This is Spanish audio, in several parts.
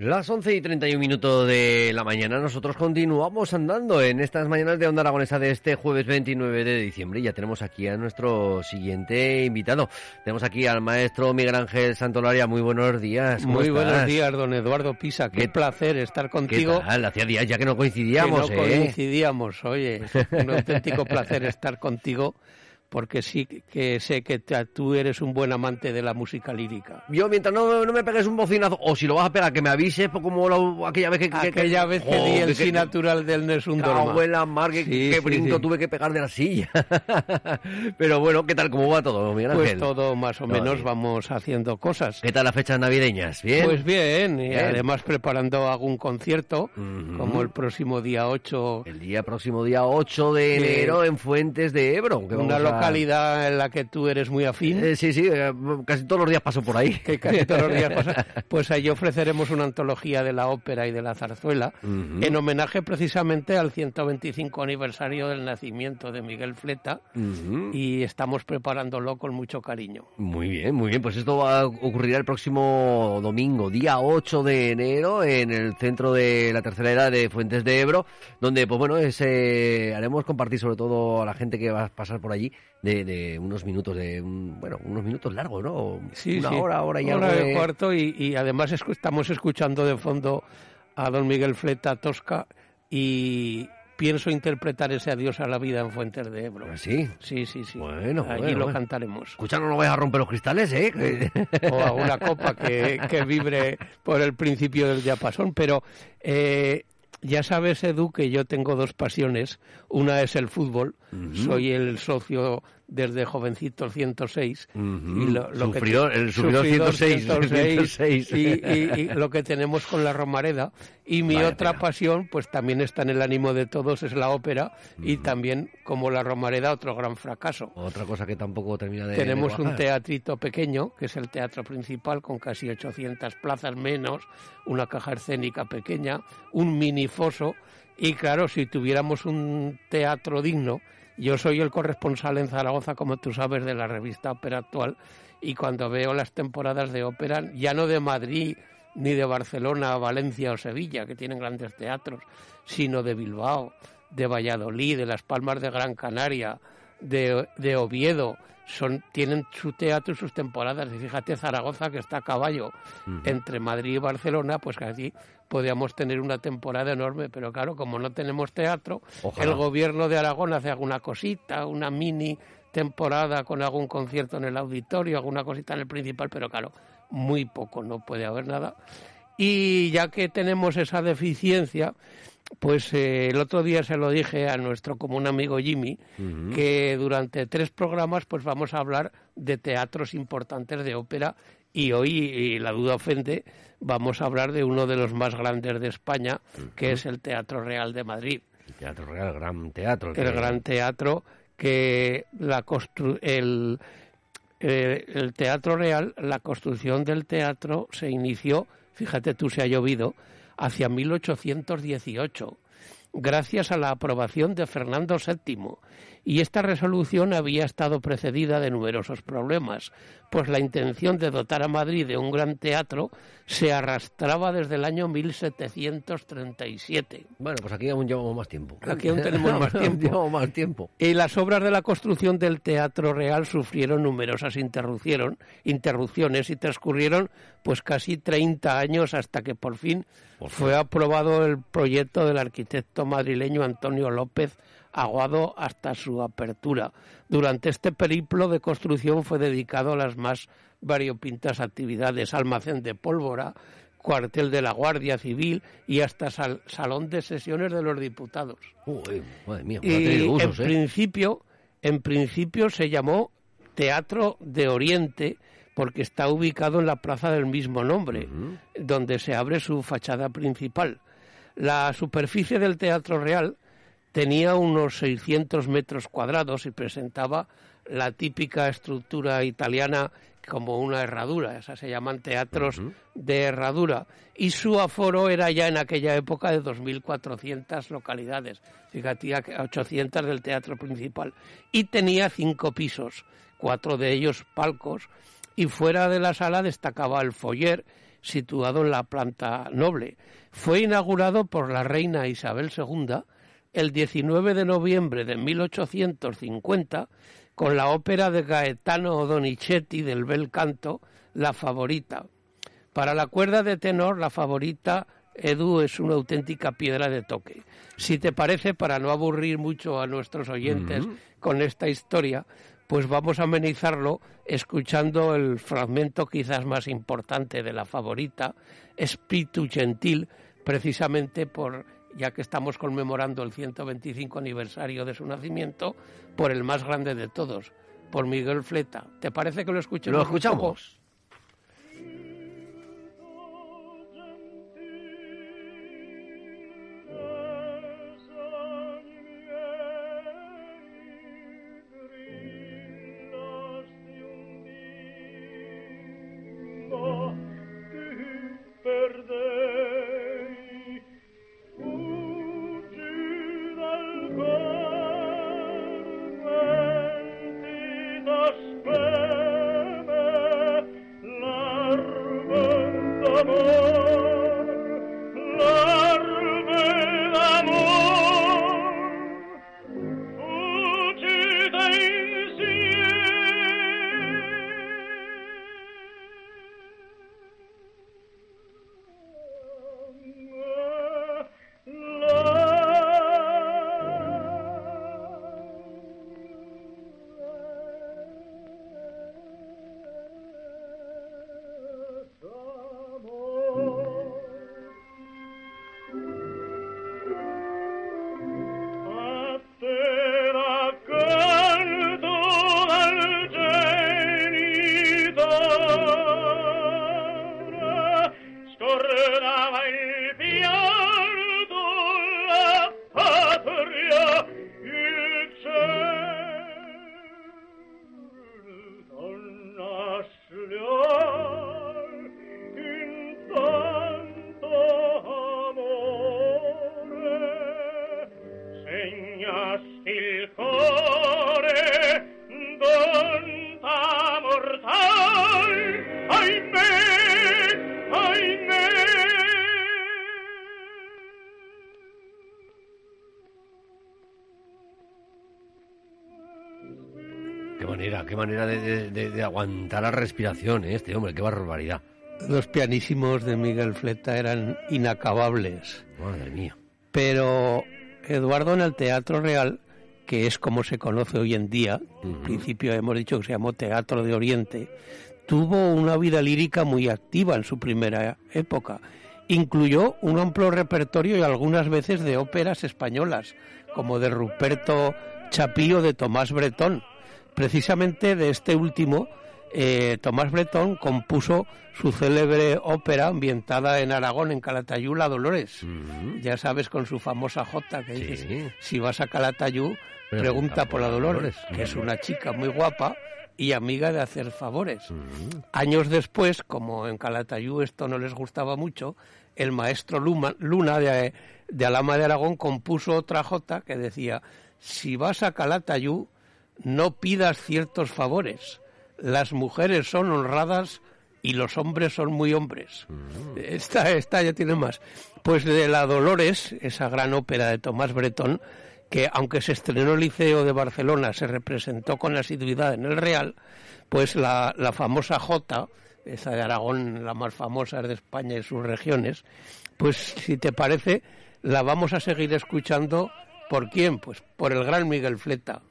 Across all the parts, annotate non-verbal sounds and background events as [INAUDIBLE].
Las 11 y 31 minutos de la mañana, nosotros continuamos andando en estas mañanas de Onda Aragonesa de este jueves 29 de diciembre. Ya tenemos aquí a nuestro siguiente invitado. Tenemos aquí al maestro Miguel Ángel Santolaria. Muy buenos días. ¿cómo Muy estás? buenos días, don Eduardo Pisa. Qué, ¿Qué- placer estar ¿Qué contigo. tal? Hacía días ya que no que coincidíamos, no ¿eh? coincidíamos, oye, es un auténtico placer [LAUGHS] estar contigo porque sí que sé que tú eres un buen amante de la música lírica. Yo, mientras no, no me pegues un bocinazo, o si lo vas a pegar, que me avises, pues como la- aquella vez que... que- que- Aquella vez que Jo, di el que- sí natural del Nessun Dorma. Cago en la mar, que, Sí, brinco sí. tuve que pegar de la silla. [LAUGHS] Pero bueno, ¿qué tal? ¿Cómo va todo, Miguel Pues todo más o Todo menos bien. vamos haciendo cosas. ¿Qué tal las fechas navideñas? ¿Bien? Pues bien, y además preparando algún concierto, como el próximo día 8, El día próximo, día 8 de enero, en Fuentes de Ebro. que una vamos a- localidad en la que tú eres muy afín. Eh, sí, sí, eh, casi todos los días paso por ahí. [LAUGHS] que casi todos los días pasa, [LAUGHS] pues ahí ofreceremos una antología de la ópera y de la zarzuela en homenaje precisamente al 125 aniversario del nacimiento de Miguel Fleta y estamos preparándolo con mucho cariño. Muy bien, muy bien. Pues esto va a ocurrir el próximo domingo, día 8 de enero, en el centro de la tercera edad de Fuentes de Ebro, donde, pues bueno, es, eh, haremos compartir sobre todo a la gente que va a pasar por allí de, de unos minutos, de un- bueno, unos minutos largos, ¿no? Sí, Una sí. hora, hora y Hora algo y de- cuarto y, y además escu- estamos escuchando de fondo a don Miguel Fleta Tosca y pienso interpretar ese adiós a la vida en Fuentes de Ebro. Sí. Sí, sí, sí. Bueno, Allí bueno, lo bueno. cantaremos. Escucha, no vayas a romper los cristales, ¿eh? [LAUGHS] O a una copa que, que vibre por el principio del diapasón. Pero eh, ya sabes, Edu, que yo tengo dos pasiones. Una es el fútbol. Soy el socio desde jovencito 106. Ujú. y lo, lo que Sufridor- el sufridor 106, 106. y, y- y lo que tenemos con la Romareda. Y mi Vaya otra tela. pasión, pues también está en el ánimo de todos, es la ópera. Y también, como la Romareda, otro gran fracaso. Otra cosa que tampoco termina de. Tenemos de un teatrito pequeño, que es el teatro principal, con casi 800 plazas menos, una caja escénica pequeña, un minifoso. Y claro, si tuviéramos un teatro digno, yo soy el corresponsal en Zaragoza, como tú sabes, de la revista Ópera Actual, y cuando veo las temporadas de ópera, ya no de Madrid, ni de Barcelona, Valencia o Sevilla, que tienen grandes teatros, sino de Bilbao, de Valladolid, de Las Palmas de Gran Canaria, de, de Oviedo, son, tienen su teatro y sus temporadas. Y fíjate, Zaragoza, que está a caballo entre Madrid y Barcelona, pues que aquí podríamos tener una temporada enorme, pero claro, como no tenemos teatro, Ojalá. el gobierno de Aragón hace alguna cosita, una mini temporada con algún concierto en el auditorio, alguna cosita en el principal, pero claro, muy poco, no puede haber nada. Y ya que tenemos esa deficiencia, pues eh, el otro día se lo dije a nuestro común amigo Jimmy, que durante tres programas pues vamos a hablar de teatros importantes de ópera y hoy, y la duda ofende, vamos a hablar de uno de los más grandes de España, que es el Teatro Real de Madrid. El Teatro Real, gran teatro. el gran teatro que la constru el, eh, el teatro real la construcción del teatro se inició fíjate tú se ha llovido hacia 1818 gracias a la aprobación de Fernando VII y esta resolución había estado precedida de numerosos problemas, pues la intención de dotar a Madrid de un gran teatro se arrastraba desde el año 1737. Bueno, pues aquí aún llevamos más tiempo. Aquí aún tenemos [LAUGHS] más tiempo. llevamos más tiempo. Y las obras de la construcción del Teatro Real sufrieron numerosas interrupciones y transcurrieron pues casi 30 años hasta que por fin fue aprobado el proyecto del arquitecto madrileño Antonio López aguado hasta su apertura. Durante este periplo de construcción fue dedicado a las más variopintas actividades, almacén de pólvora, cuartel de la Guardia Civil y hasta salón de sesiones de los diputados. madre mía, y en ¿eh? principio, en principio se llamó Teatro de Oriente porque está ubicado en la plaza del mismo nombre, donde se abre su fachada principal. La superficie del Teatro Real tenía unos 600 metros cuadrados y presentaba la típica estructura italiana como una herradura, esas se llaman teatros de herradura, y su aforo era ya en aquella época de 2.400 localidades, fíjate, 800 del teatro principal, y tenía cinco pisos, cuatro de ellos palcos, y fuera de la sala destacaba el foyer, situado en la planta noble. Fue inaugurado por la reina Isabel II el 19 de noviembre de 1850 con la ópera de Gaetano Donizetti del bel canto La Favorita. Para la cuerda de tenor, La Favorita, Edu, es una auténtica piedra de toque. Si te parece, para no aburrir mucho a nuestros oyentes con esta historia, pues vamos a amenizarlo escuchando el fragmento quizás más importante de La Favorita, Espíritu Gentil, precisamente por ya que estamos conmemorando el 125 aniversario de su nacimiento, por el más grande de todos, por Miguel Fleta. ¿Te parece que lo escuchemos? Lo escuchamos. Qué manera de, aguantar la respiración, ¿eh? este hombre, qué barbaridad. Los pianísimos de Miguel Fleta eran inacabables. Madre mía. Pero Eduardo en el Teatro Real, que es como se conoce hoy en día, en principio hemos dicho que se llamó Teatro de Oriente, tuvo una vida lírica muy activa en su primera época. Incluyó un amplio repertorio y algunas veces de óperas españolas, como de Ruperto Chapío de Tomás Bretón Precisamente de este último, eh, Tomás Bretón compuso su célebre ópera ambientada en Aragón, en Calatayú, La Dolores. Ya sabes, con su famosa jota que dice, si vas a Calatayú, pregunta, por la Dolores, que es una chica muy guapa y amiga de hacer favores. Años después, como en Calatayú esto no les gustaba mucho, el maestro Luna de, de Alama de Aragón compuso otra jota que decía, si vas a Calatayú, no pidas ciertos favores. Las mujeres son honradas y los hombres son muy hombres. Mm. Esta, esta ya tiene más. Pues de La Dolores, esa gran ópera de Tomás Bretón, que aunque se estrenó el Liceo de Barcelona, se representó con asiduidad en el Real, pues la, la famosa Jota, esa de Aragón, la más famosa de España y sus regiones, pues si te parece, la vamos a seguir escuchando ¿Por quién? Pues por el gran Miguel Fleta.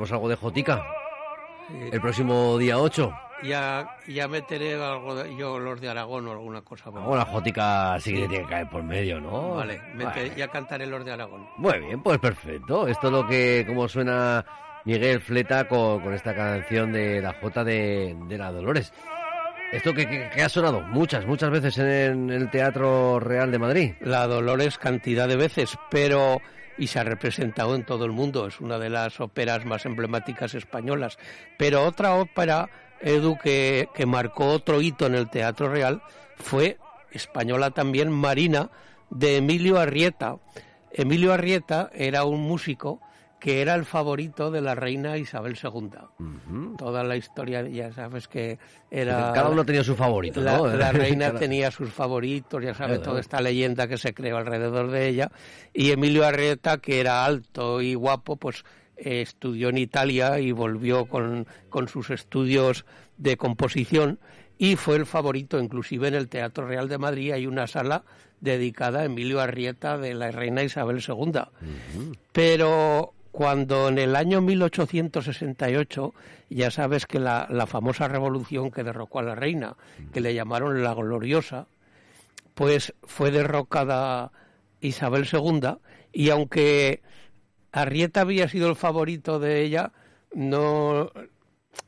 ¿Tendremos algo de Jotica? El próximo día 8. Ya, ya meteré algo de, yo los de Aragón o alguna cosa. Bueno, la Jotica sí que tiene que caer por medio, ¿no? Vale, meteré, ya cantaré los de Aragón. Muy bien, pues perfecto. Esto es lo que, como suena Miguel Fleta con, con esta canción de la Jota de, de la Dolores. Esto que, que, que, ha sonado muchas, muchas veces en el Teatro Real de Madrid. La Dolores cantidad de veces, pero y se ha representado en todo el mundo. Es una de las óperas más emblemáticas españolas. Pero otra ópera, Edu, que, que marcó otro hito en el Teatro Real fue española también, Marina, de Emilio Arrieta. Emilio Arrieta era un músico que era el favorito de la reina Isabel II. Uh -huh. Toda la historia, ya sabes que era... Cada uno tenía su favorito, la, ¿no? La [LAUGHS] reina tenía sus favoritos, ya sabes, toda esta leyenda que se creó alrededor de ella. Y Emilio Arrieta, que era alto y guapo, pues eh, estudió en Italia y volvió con, con sus estudios de composición y fue el favorito, inclusive en el Teatro Real de Madrid hay una sala dedicada a Emilio Arrieta de la reina Isabel II. Uh -huh. Pero cuando en el año 1868, ya sabes que la, la, famosa revolución que derrocó a la reina, que le llamaron la gloriosa, pues fue derrocada Isabel II y aunque Arrieta había sido el favorito de ella, no,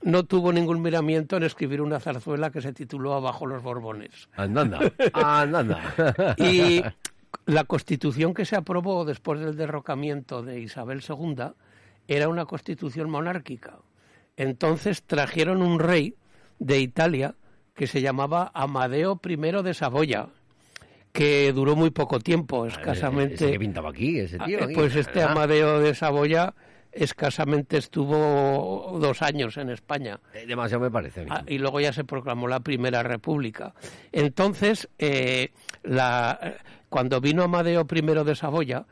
no tuvo ningún miramiento en escribir una zarzuela que se tituló Abajo los Borbones. Andanda, [LAUGHS] andanda. y la constitución que se aprobó después del derrocamiento de Isabel II era una constitución monárquica. Entonces trajeron un rey de Italia que se llamaba Amadeo I de Saboya, que duró muy poco tiempo, escasamente. ¿Ese que pintaba aquí, ese tío? Aquí, pues este ¿verdad? Amadeo de Saboya escasamente estuvo dos años en España. Demasiado me parece. Ah, y luego ya se proclamó la Primera República. Entonces, eh, la, cuando vino Amadeo I de Saboya,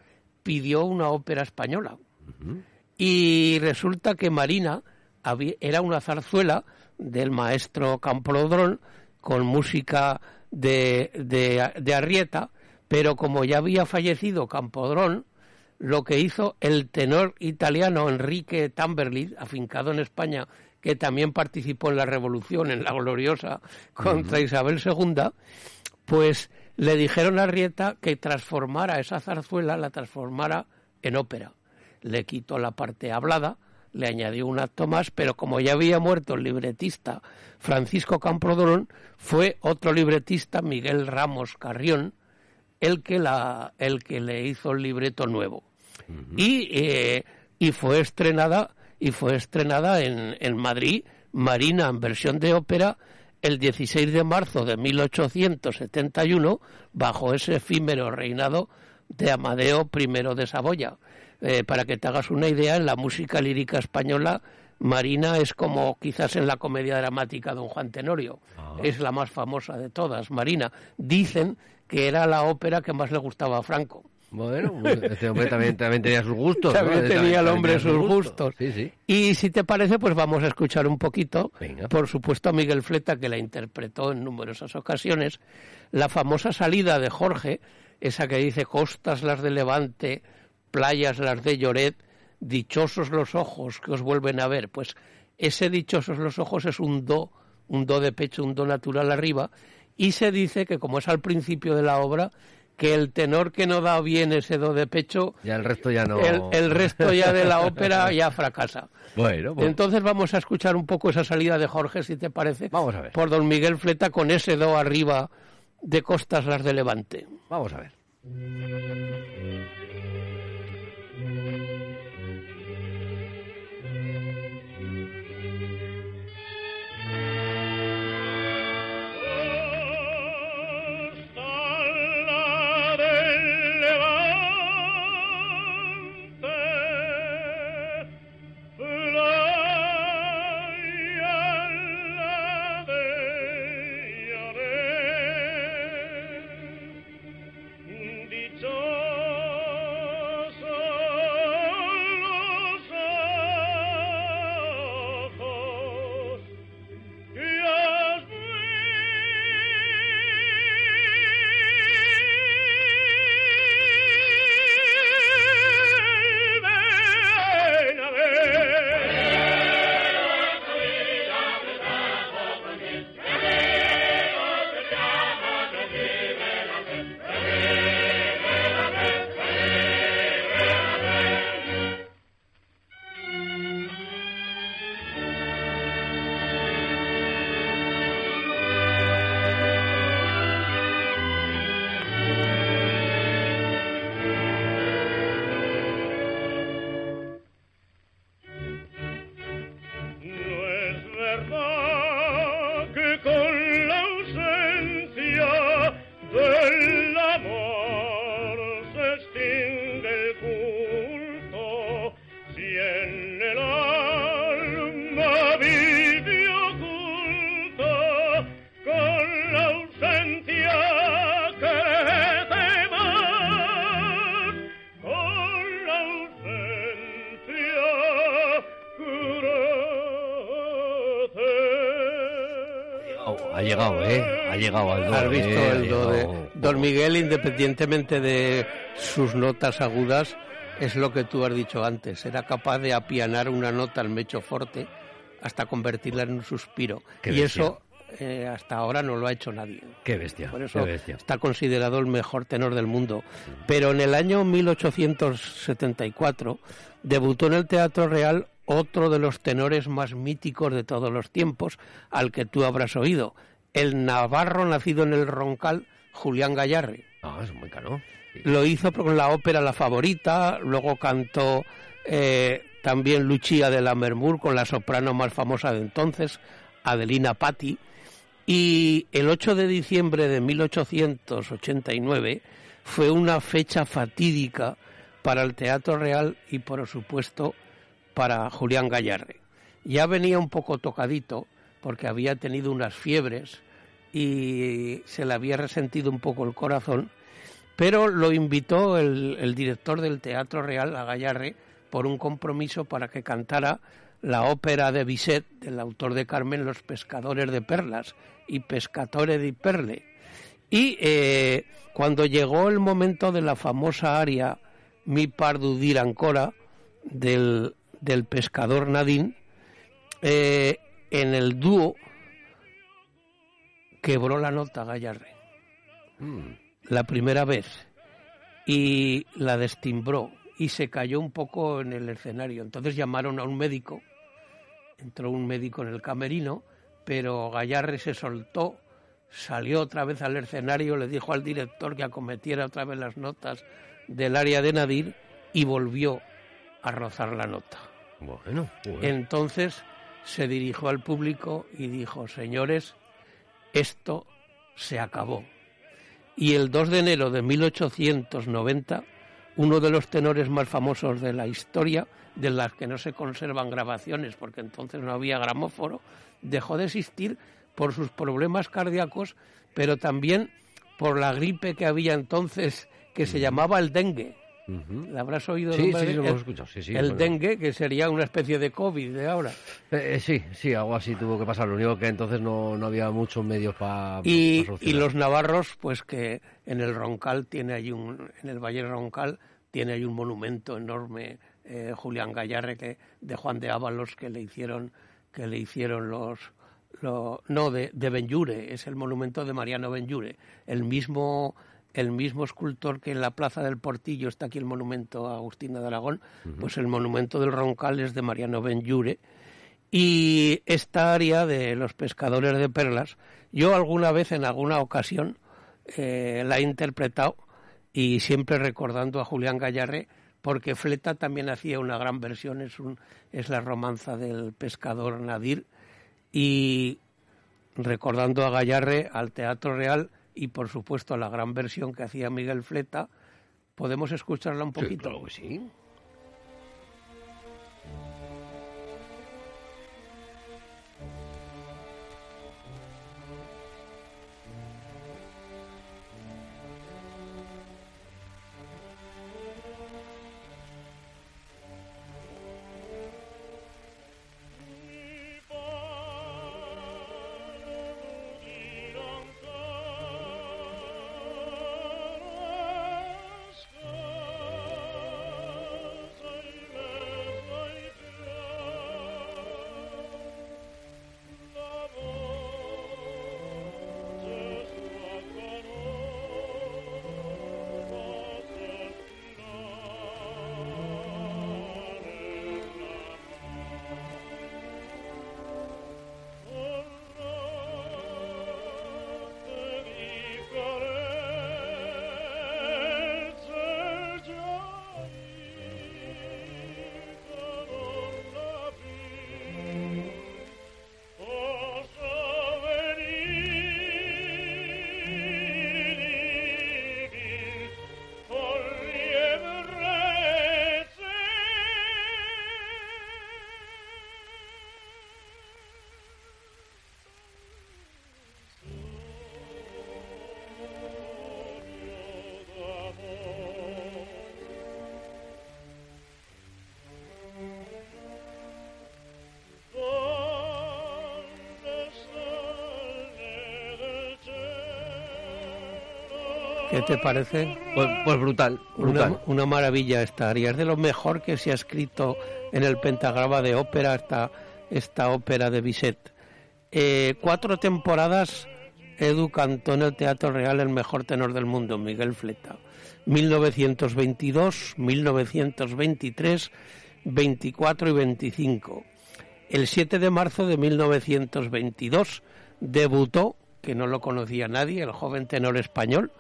pidió una ópera española. Uh -huh. Y resulta que Marina había, era una zarzuela del maestro Camprodrón con música de, de, de Arrieta, pero como ya había fallecido Campodrón, lo que hizo el tenor italiano Enrique Tamberlid, afincado en España, que también participó en la revolución, en la gloriosa, contra uh -huh. Isabel II, pues le dijeron a Arrieta que transformara esa zarzuela, la transformara en ópera. Le quitó la parte hablada, le añadió un acto más, pero como ya había muerto el libretista Francisco Camprodrón, fue otro libretista, Miguel Ramos Carrión, el que, la, el que le hizo el libreto nuevo. Uh -huh. y, eh, y fue estrenada y fue estrenada en, en Madrid, Marina en versión de ópera, el 16 de marzo de 1871, bajo ese efímero reinado de Amadeo I de Saboya. Eh, para que te hagas una idea, en la música lírica española Marina es como quizás en la comedia dramática Don Juan Tenorio. Ah. Es la más famosa de todas, Marina. Dicen que era la ópera que más le gustaba a Franco. Bueno, pues este hombre también, también tenía sus gustos. ¿no? También tenía el hombre tenía sus gustos. Sí, sí. Y si te parece, pues vamos a escuchar un poquito, Venga. por supuesto, a Miguel Fleta, que la interpretó en numerosas ocasiones, la famosa salida de Jorge, esa que dice costas las de Levante, playas las de Lloret, dichosos los ojos que os vuelven a ver. Pues ese dichosos los ojos es un do, un do de pecho, un do natural arriba, y se dice que como es al principio de la obra, que el tenor que no da bien ese do de pecho, Ya el resto ya no. el, el resto ya de la ópera [LAUGHS] ya fracasa. Bueno, pues Entonces vamos a escuchar un poco esa salida de Jorge, si te parece, Vamos a ver. por don Miguel Fleta con ese do arriba de costas las de Levante. vamos a ver. Ha llegado, ¿eh? Ha llegado al do. ¿Has visto eh, el do de. Don Miguel, independientemente de sus notas agudas, es lo que tú has dicho antes, era capaz de apianar una nota al mecho forte hasta convertirla en un suspiro. Qué y bestia. eso eh, hasta ahora no lo ha hecho nadie. Qué bestia, Por qué eso bestia. está considerado el mejor tenor del mundo. Pero en el año 1874 debutó en el Teatro Real otro de los tenores más míticos de todos los tiempos, al que tú habrás oído, el navarro nacido en el Roncal, Julián Gallarre. Ah, es muy caro. Sí. Lo hizo con la ópera La Favorita, luego cantó eh, también Lucia de la Mermur con la soprano más famosa de entonces, Adelina Patti. Y el 8 de diciembre de 1889 fue una fecha fatídica para el Teatro Real y, por supuesto, para Julián Gallarre. Ya venía un poco tocadito porque había tenido unas fiebres y se le había resentido un poco el corazón, pero lo invitó el, director del Teatro Real a Gallarre por un compromiso para que cantara la ópera de Bizet, del autor de Carmen, Los pescadores de perlas y Pescatore di Perle. Y eh, cuando llegó el momento de la famosa aria Mi pardu dir ancora del, del pescador Nadine, eh, en el dúo quebró la nota Gallarre Mm. la primera vez y la destimbró y se cayó un poco en el escenario. Entonces llamaron a un médico, entró un médico en el camerino, pero Gallarre se soltó, salió otra vez al escenario, le dijo al director que acometiera otra vez las notas del área de Nadir y volvió a rozar la nota. Bueno, bueno. Entonces se dirigió al público y dijo, señores, esto se acabó. Y el 2 de enero de 1890, uno de los tenores más famosos de la historia, de las que no se conservan grabaciones, porque entonces no había gramóforo, dejó de existir por sus problemas cardíacos, pero también por la gripe que había entonces, que se llamaba el dengue. Ujú. ¿La habrás oído? Sí, sí, lo hemos escuchado. Sí, sí, el bueno. dengue, que sería una especie de COVID de ahora. Eh, eh, sí, sí, algo así tuvo que pasar. Lo único que entonces no, no había muchos medios para Y, y los navarros, pues que en el Roncal tiene ahí un, en el Valle Roncal tiene ahí un monumento enorme, eh, Julián Gallarre, que, de Juan de Ábalos, que le hicieron, que le hicieron los, lo- no, de, de es el monumento de Mariano Benlliure, el mismo, el mismo escultor que en la Plaza del Portillo está aquí el monumento a Agustina de Aragón, pues el monumento del Roncal es de Mariano Benlliure. Y esta área de los pescadores de perlas, yo alguna vez en alguna ocasión eh, la he interpretado y siempre recordando a Julián Gallarre, porque Fleta también hacía una gran versión, es, un, es la romanza del pescador Nadir, y recordando a Gallarre, al Teatro Real y por supuesto la gran versión que hacía Miguel Fleta, podemos escucharla un Sí, poquito. claro que sí. ¿Qué te parece? Pues, pues brutal, brutal. Una, una maravilla esta área. Es de lo mejor que se ha escrito en el pentagrama de ópera, esta, esta ópera de Bizet. Eh, cuatro temporadas Edu cantó en el Teatro Real el mejor tenor del mundo, Miguel Fleta. 1922, 1923, 24 y 25. El 7 de marzo de 1922 debutó, que no lo conocía nadie, el joven tenor español,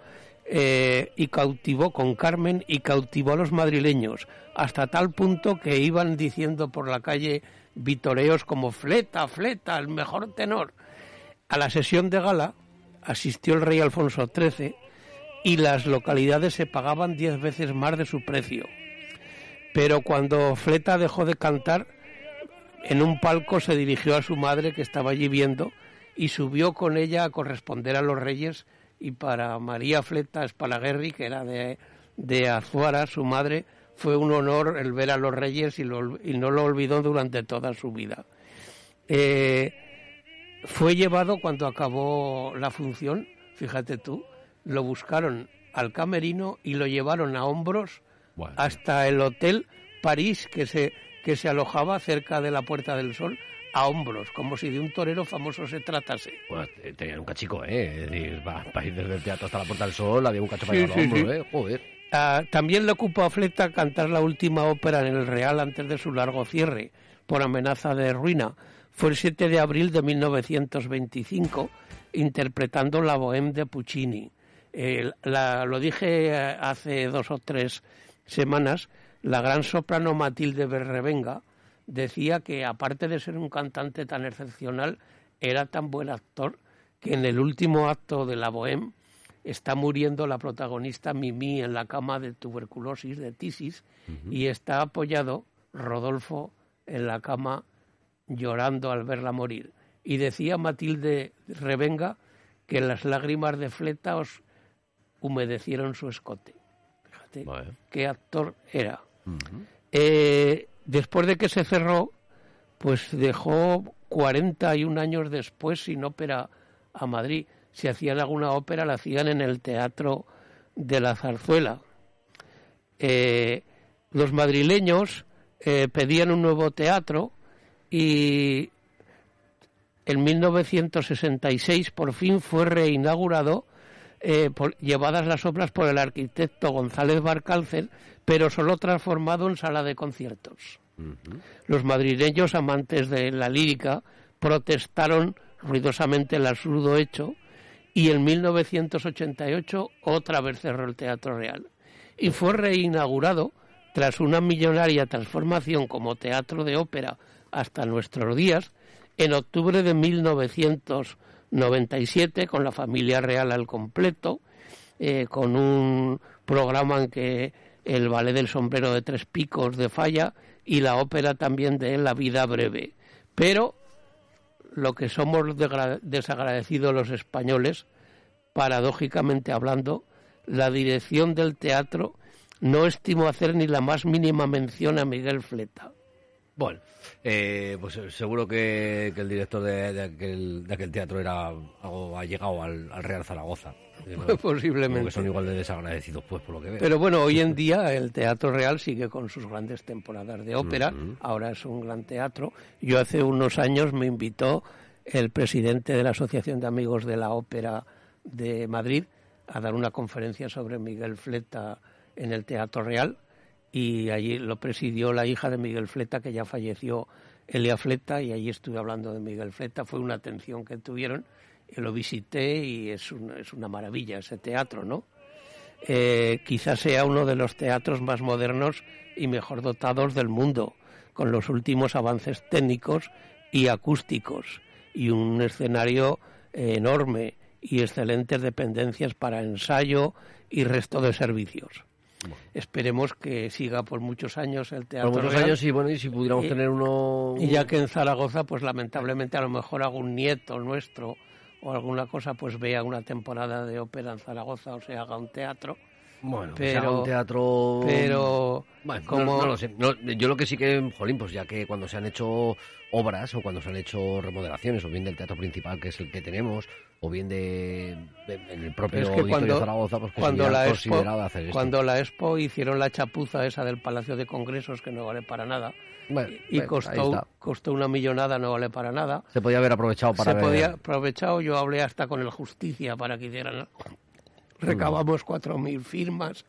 eh, y cautivó con Carmen y cautivó a los madrileños, hasta tal punto que iban diciendo por la calle vitoreos como Fleta, Fleta, el mejor tenor. A la sesión de gala asistió el rey Alfonso XIII y las localidades se pagaban diez veces más de su precio. Pero cuando Fleta dejó de cantar, en un palco se dirigió a su madre que estaba allí viendo y subió con ella a corresponder a los reyes y para María Fleta Espalaguerri, que era de, de Azuara, su madre, fue un honor el ver a los reyes y, lo- y no lo olvidó durante toda su vida. Eh, fue llevado cuando acabó la función, fíjate tú, lo buscaron al camerino y lo llevaron a hombros Bueno. hasta el hotel París que se, que se alojaba cerca de la Puerta del Sol a hombros, como si de un torero famoso se tratase. Bueno, te- tenían un cachico, ¿eh? Es decir, va, para ir desde el teatro hasta la Puerta del Sol, había un cacho para Sí, sí, hombro, sí. ¿eh? Joder. Ah, también le ocupó a Fleta cantar la última ópera en el Real antes de su largo cierre, por amenaza de ruina. Fue el 7 de abril de 1925, interpretando la Bohème de Puccini. La- lo dije eh, hace dos o tres semanas, la gran soprano Matilde Berrevenga decía que aparte de ser un cantante tan excepcional, era tan buen actor que en el último acto de la Bohème está muriendo la protagonista Mimi en la cama de tuberculosis, de tisis, y está apoyado Rodolfo en la cama llorando al verla morir. Y decía Matilde Revenga que las lágrimas de Fleta os humedecieron su escote. Fíjate qué actor era. Eh, después de que se cerró, pues dejó 41 años después sin ópera a Madrid. Si hacían alguna ópera, la hacían en el Teatro de la Zarzuela. Eh, los madrileños eh, pedían un nuevo teatro y en 1966 por fin fue reinaugurado, eh, por- llevadas las obras por el arquitecto González Barcálcer, pero solo transformado en sala de conciertos. Los madrileños amantes de la lírica protestaron ruidosamente el absurdo hecho y en 1988 otra vez cerró el Teatro Real. Y fue reinaugurado tras una millonaria transformación como teatro de ópera hasta nuestros días en octubre de 1997 con la familia real al completo, eh, con un programa en que el ballet del sombrero de tres picos de Falla y la ópera también de La vida breve. Pero lo que somos desagradecidos los españoles, paradójicamente hablando, la dirección del teatro no estimó hacer ni la más mínima mención a Miguel Fleta. Bueno, eh, pues eh, seguro que, que el director de, de aquel, de aquel teatro era algo ha llegado al, al Real Zaragoza. ¿no? [LAUGHS] Posiblemente. Porque son igual de desagradecidos, pues, por lo que veo. Pero bueno, hoy en [LAUGHS] día el Teatro Real sigue con sus grandes temporadas de ópera, ahora es un gran teatro. Yo hace unos años me invitó el presidente de la Asociación de Amigos de la Ópera de Madrid a dar una conferencia sobre Miguel Fleta en el Teatro Real y allí lo presidió la hija de Miguel Fleta que ya falleció, Elia Fleta, y allí estuve hablando de Miguel Fleta. Fue una atención que tuvieron, lo visité y es una, es una maravilla ese teatro, ¿no? eh, quizás sea uno de los teatros más modernos y mejor dotados del mundo, con los últimos avances técnicos y acústicos, y un escenario enorme y excelentes dependencias para ensayo y resto de servicios. Esperemos que siga por muchos años el teatro. por muchos Real. años, y bueno, y si pudiéramos Y- tener uno... Y ya que en Zaragoza, pues lamentablemente a lo mejor algún nieto nuestro o alguna cosa, pues vea una temporada de ópera en Zaragoza o se haga un teatro. Bueno, pero- un teatro... Pero Bueno, no- como no, lo sé. No, yo lo que sí que, jolín, pues ya que cuando se han hecho obras o cuando se han hecho remodelaciones, o bien del teatro principal, que es el que tenemos, o bien de, de- en el propio es que cuando, Zaragoza, pues que cuando la Expo, considerado hacer esto. cuando la Expo hicieron la chapuza esa del Palacio de Congresos que no vale para nada Bueno, y bueno, costó costó una millonada no vale para nada. Se podía haber aprovechado para se ver- podía aprovechado, yo hablé hasta con el Justicia para que hicieran recabamos cuatro mil firmas,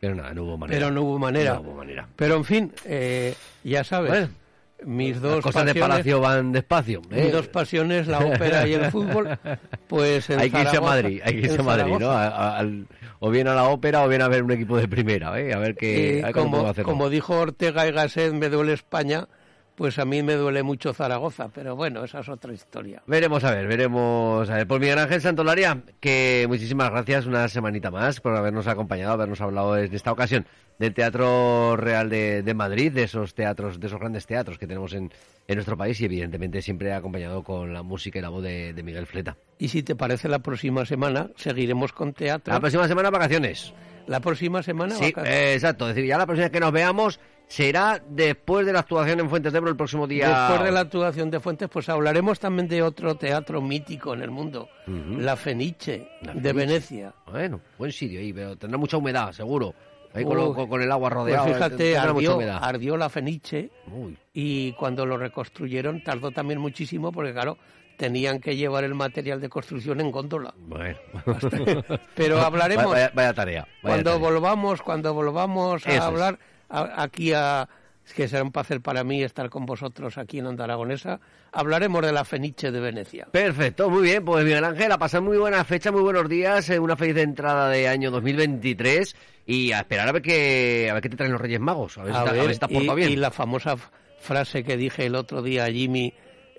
Pero nada, no hubo manera. pero no hubo manera. No hubo manera. Pero en fin, eh, ya sabes, Bueno, mis Las dos cosas de Palacio van despacio. ¿eh? mis dos pasiones, la ópera y el fútbol, pues en hay que irse a Madrid, hay que irse a Madrid, ¿no? Zaragoza. A- a- al- o bien a la ópera o bien a ver un equipo de primera, ¿eh? A ver qué, a ver como, como dijo Ortega y Gasset, me duele España, pues a mí me duele mucho Zaragoza, pero bueno, esa es otra historia. Veremos a ver, veremos a ver. Pues Miguel Ángel Santolaria, que muchísimas gracias una semanita más por habernos acompañado, habernos hablado en esta ocasión del Teatro Real de, de Madrid, de esos teatros, de esos grandes teatros que tenemos en, en nuestro país y evidentemente siempre acompañado con la música y la voz de, de Miguel Fleta. Y si te parece, la próxima semana seguiremos con teatro. La próxima semana vacaciones. La próxima semana Sí, vaca- eh, exacto. Es decir, ya la próxima vez que nos veamos será después de la actuación en Fuentes de Ebro el próximo día. Después de la actuación de Fuentes, pues hablaremos también de otro teatro mítico en el mundo, La Fenice, La de. Venecia. Bueno, buen sitio ahí, pero tendrá mucha humedad, seguro. Ahí con, lo- el agua Pues rodeado. fíjate, tendrá mucha ardió, La Fenice Uy, y cuando lo reconstruyeron tardó también muchísimo porque, claro, tenían que llevar el material de construcción en góndola. bueno. [LAUGHS] Pero [LAUGHS] hablaremos Vaya, vaya tarea. vaya cuando tarea. volvamos, cuando volvamos a Eso es. A- aquí a que será un placer para mí estar con vosotros aquí en Onda Aragonesa, hablaremos de la Fenice de Venecia. Perfecto, muy bien. Pues Miguel Ángel, a pasar muy buena fecha, muy buenos días, eh, una feliz entrada de año 2023 y a esperar a ver qué, a ver qué te traen los Reyes Magos. A ver, si, te- a ver si te has y, bien. y la famosa frase que dije el otro día a Jimmy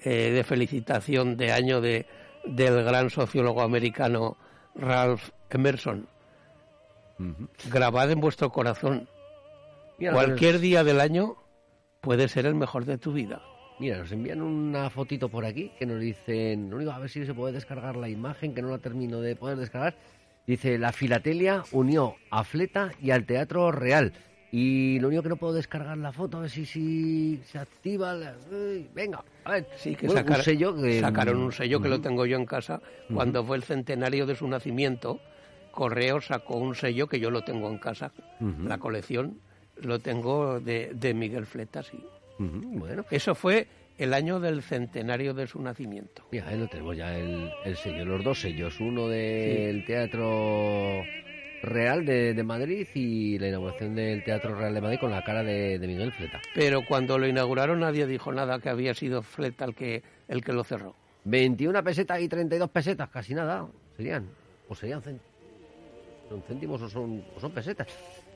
eh, de felicitación de año de, del gran sociólogo americano Ralph Emerson. Grabad en vuestro corazón. Mira, Cualquier día del año puede ser el mejor de tu vida. Mira, nos envían una fotito por aquí que nos dicen, lo único, a ver si se puede descargar la imagen, que no la termino de poder descargar. Dice, la filatelia unió a Fleta y al Teatro Real. Y lo único que no puedo descargar la foto, a ver si, si se activa. la- Uy, venga, a ver. Sí, que Bueno, sacar- un sello que- sacaron un sello que lo Ujú. tengo yo en casa. Cuando fue el centenario de su nacimiento, Correo sacó un sello que yo lo tengo en casa. La colección lo tengo de, de Miguel Fleta, sí. Bueno, Eso fue el año del centenario de su nacimiento. mira, ahí lo tenemos ya, el, el sello, los dos sellos. Uno del Teatro Real de, de Madrid y la inauguración del Teatro Real de Madrid con la cara de, de Miguel Fleta. Pero cuando lo inauguraron nadie dijo nada que había sido Fleta el que, el que lo cerró. 21 pesetas y 32 pesetas, casi nada, serían. O serían céntimos. ¿Son céntimos o son, o son pesetas?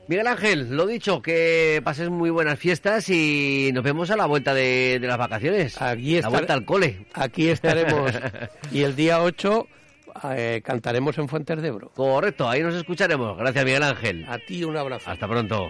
Miguel Ángel, lo dicho, que pases muy buenas fiestas y nos vemos a la vuelta de, de las vacaciones. Aquí la estar- vuelta al cole. Aquí estaremos. [LAUGHS] y el día 8 eh, cantaremos en Fuentes de Ebro. Correcto, ahí nos escucharemos. Gracias, Miguel Ángel. A ti un abrazo. Hasta pronto.